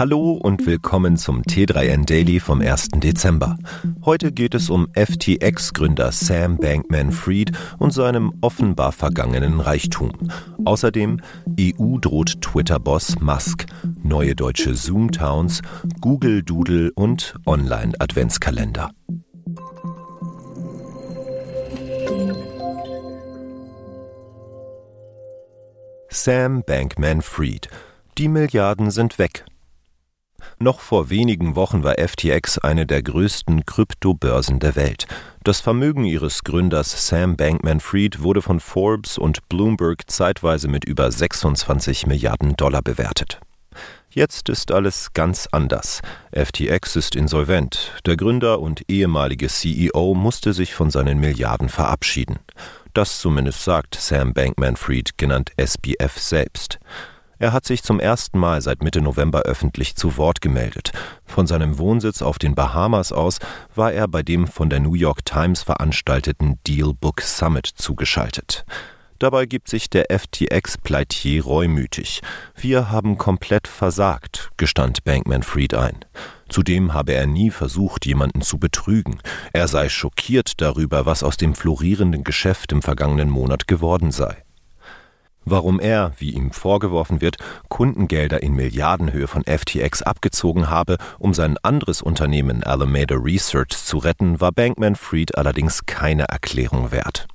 Hallo und willkommen zum T3N Daily vom 1. Dezember. Heute geht es um FTX-Gründer Sam Bankman-Fried und seinem offenbar vergangenen Reichtum. Außerdem EU droht Twitter-Boss Musk, neue deutsche Zoom-Towns, Google Doodle und Online-Adventskalender. Sam Bankman-Fried. Die Milliarden sind weg. Noch vor wenigen Wochen war FTX eine der größten Kryptobörsen der Welt. Das Vermögen ihres Gründers Sam Bankman-Fried wurde von Forbes und Bloomberg zeitweise mit über 26 Milliarden Dollar bewertet. Jetzt ist alles ganz anders. FTX ist insolvent. Der Gründer und ehemalige CEO musste sich von seinen Milliarden verabschieden. Das zumindest sagt Sam Bankman-Fried, genannt SBF selbst. Er hat sich zum ersten Mal seit Mitte November öffentlich zu Wort gemeldet. Von seinem Wohnsitz auf den Bahamas aus war er bei dem von der New York Times veranstalteten Deal Book Summit zugeschaltet. Dabei gibt sich der FTX-Pleitier reumütig. Wir haben komplett versagt, gestand Bankman-Fried ein. Zudem habe er nie versucht, jemanden zu betrügen. Er sei schockiert darüber, was aus dem florierenden Geschäft im vergangenen Monat geworden sei. Warum er, wie ihm vorgeworfen wird, Kundengelder in Milliardenhöhe von FTX abgezogen habe, um sein anderes Unternehmen Alameda Research zu retten, war Bankman Fried allerdings keine Erklärung wert.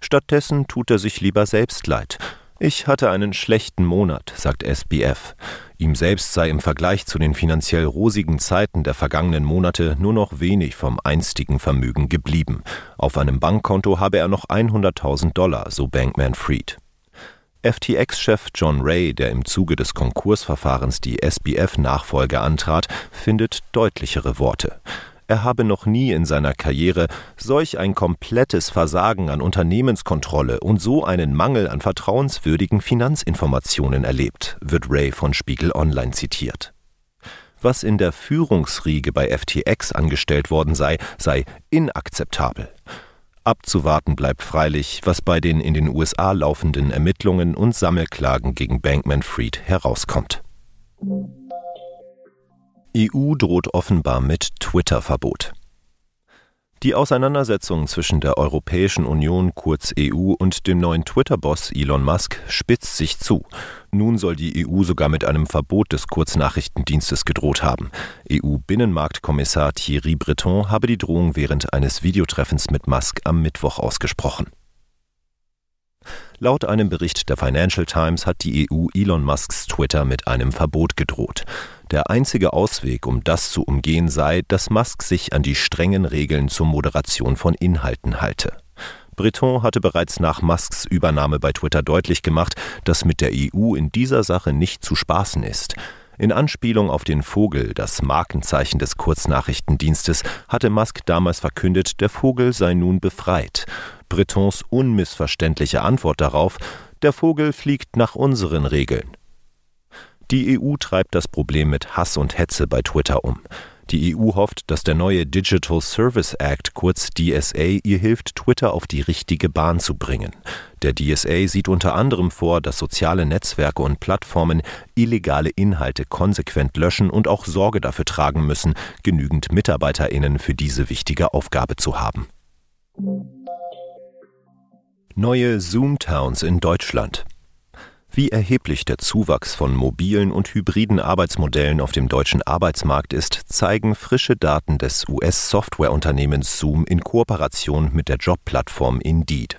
Stattdessen tut er sich lieber selbst leid. Ich hatte einen schlechten Monat, sagt SBF. Ihm selbst sei im Vergleich zu den finanziell rosigen Zeiten der vergangenen Monate nur noch wenig vom einstigen Vermögen geblieben. Auf einem Bankkonto habe er noch 100.000 Dollar, so Bankman Fried. FTX-Chef John Ray, der im Zuge des Konkursverfahrens die SBF-Nachfolge antrat, findet deutlichere Worte. Er habe noch nie in seiner Karriere solch ein komplettes Versagen an Unternehmenskontrolle und so einen Mangel an vertrauenswürdigen Finanzinformationen erlebt, wird Ray von Spiegel Online zitiert. Was in der Führungsriege bei FTX angestellt worden sei, sei inakzeptabel. Abzuwarten bleibt freilich, was bei den in den USA laufenden Ermittlungen und Sammelklagen gegen Bankman Fried herauskommt. EU droht offenbar mit Twitter-Verbot. Die Auseinandersetzung zwischen der Europäischen Union kurz EU und dem neuen Twitter-Boss Elon Musk spitzt sich zu. Nun soll die EU sogar mit einem Verbot des Kurznachrichtendienstes gedroht haben. EU-Binnenmarktkommissar Thierry Breton habe die Drohung während eines Videotreffens mit Musk am Mittwoch ausgesprochen. Laut einem Bericht der Financial Times hat die EU Elon Musks Twitter mit einem Verbot gedroht. Der einzige Ausweg, um das zu umgehen, sei, dass Musk sich an die strengen Regeln zur Moderation von Inhalten halte. Breton hatte bereits nach Musks Übernahme bei Twitter deutlich gemacht, dass mit der EU in dieser Sache nicht zu spaßen ist. In Anspielung auf den Vogel, das Markenzeichen des Kurznachrichtendienstes, hatte Musk damals verkündet, der Vogel sei nun befreit. Bretons unmissverständliche Antwort darauf, der Vogel fliegt nach unseren Regeln. Die EU treibt das Problem mit Hass und Hetze bei Twitter um. Die EU hofft, dass der neue Digital Service Act, kurz DSA, ihr hilft, Twitter auf die richtige Bahn zu bringen. Der DSA sieht unter anderem vor, dass soziale Netzwerke und Plattformen illegale Inhalte konsequent löschen und auch Sorge dafür tragen müssen, genügend Mitarbeiterinnen für diese wichtige Aufgabe zu haben. Neue Zoom-Towns in Deutschland. Wie erheblich der Zuwachs von mobilen und hybriden Arbeitsmodellen auf dem deutschen Arbeitsmarkt ist, zeigen frische Daten des US-Softwareunternehmens Zoom in Kooperation mit der Jobplattform Indeed.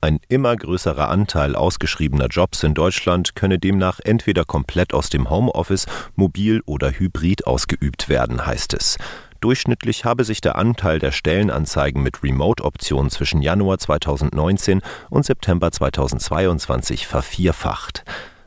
Ein immer größerer Anteil ausgeschriebener Jobs in Deutschland könne demnach entweder komplett aus dem Homeoffice, mobil oder hybrid ausgeübt werden, heißt es. Durchschnittlich habe sich der Anteil der Stellenanzeigen mit Remote-Option zwischen Januar 2019 und September 2022 vervierfacht.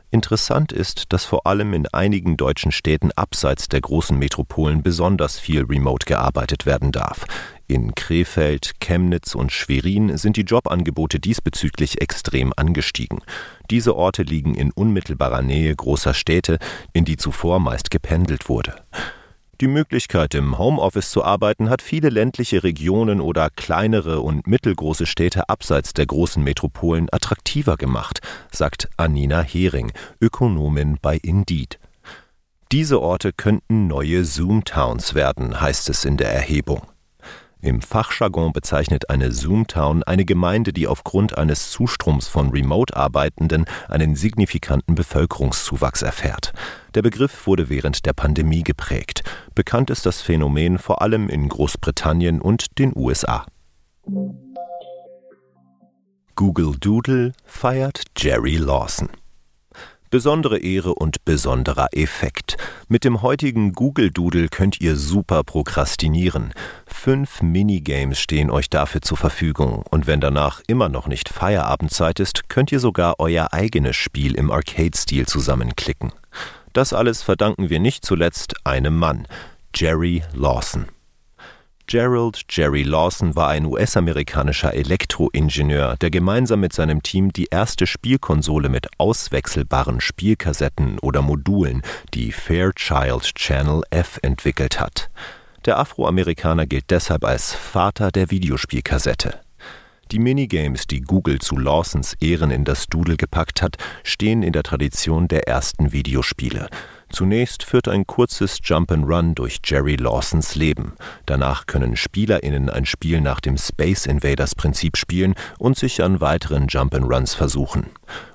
Interessant ist, dass vor allem in einigen deutschen Städten abseits der großen Metropolen besonders viel remote gearbeitet werden darf. In Krefeld, Chemnitz und Schwerin sind die Jobangebote diesbezüglich extrem angestiegen. Diese Orte liegen in unmittelbarer Nähe großer Städte, in die zuvor meist gependelt wurde. Die Möglichkeit, im Homeoffice zu arbeiten, hat viele ländliche Regionen oder kleinere und mittelgroße Städte abseits der großen Metropolen attraktiver gemacht, sagt Anina Hering, Ökonomin bei Indeed. Diese Orte könnten neue Zoom-Towns werden, heißt es in der Erhebung. Im Fachjargon bezeichnet eine Zoomtown eine Gemeinde, die aufgrund eines Zustroms von Remote-Arbeitenden einen signifikanten Bevölkerungszuwachs erfährt. Der Begriff wurde während der Pandemie geprägt. Bekannt ist das Phänomen vor allem in Großbritannien und den USA. Google Doodle feiert Jerry Lawson. Besondere Ehre und besonderer Effekt. Mit dem heutigen Google Doodle könnt ihr super prokrastinieren. Fünf Minigames stehen euch dafür zur Verfügung und wenn danach immer noch nicht Feierabendzeit ist, könnt ihr sogar euer eigenes Spiel im Arcade-Stil zusammenklicken. Das alles verdanken wir nicht zuletzt einem Mann, Jerry Lawson. Gerald Jerry Lawson war ein US-amerikanischer Elektroingenieur, der gemeinsam mit seinem Team die erste Spielkonsole mit auswechselbaren Spielkassetten oder Modulen, die Fairchild Channel F, entwickelt hat. Der Afroamerikaner gilt deshalb als Vater der Videospielkassette. Die Minigames, die Google zu Lawsons Ehren in das Doodle gepackt hat, stehen in der Tradition der ersten Videospiele. Zunächst führt ein kurzes Jump'n'Run durch Jerry Lawsons Leben. Danach können SpielerInnen ein Spiel nach dem Space Invaders Prinzip spielen und sich an weiteren Jump'n'Runs versuchen.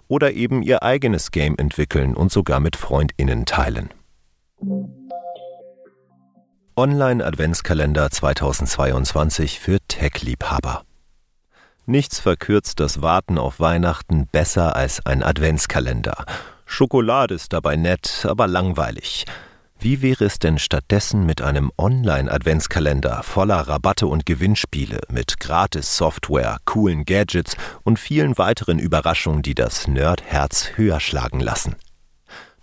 Oder eben ihr eigenes Game entwickeln und sogar mit FreundInnen teilen. Online-Adventskalender 2022 für Tech-Liebhaber. Nichts verkürzt das Warten auf Weihnachten besser als ein Adventskalender. Schokolade ist dabei nett, aber langweilig. Wie wäre es denn stattdessen mit einem Online-Adventskalender voller Rabatte und Gewinnspiele, mit Gratis-Software, coolen Gadgets und vielen weiteren Überraschungen, die das Nerdherz höher schlagen lassen?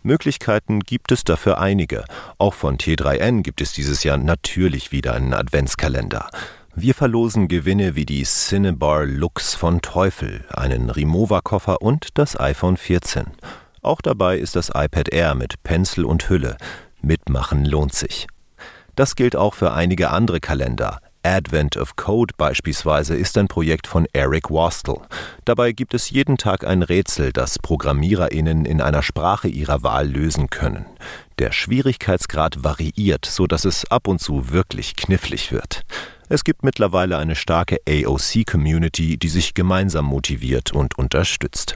Möglichkeiten gibt es dafür einige. Auch von T3N gibt es dieses Jahr natürlich wieder einen Adventskalender. Wir verlosen Gewinne wie die Cinebar Lux von Teufel, einen Rimowa-Koffer und das iPhone 14. Auch dabei ist das iPad Air mit Pencil und Hülle. Mitmachen lohnt sich. Das gilt auch für einige andere Kalender. Advent of Code beispielsweise ist ein Projekt von Eric Wastel. Dabei gibt es jeden Tag ein Rätsel, das ProgrammiererInnen in einer Sprache ihrer Wahl lösen können. Der Schwierigkeitsgrad variiert, so dass es ab und zu wirklich knifflig wird. Es gibt mittlerweile eine starke AOC-Community, die sich gemeinsam motiviert und unterstützt.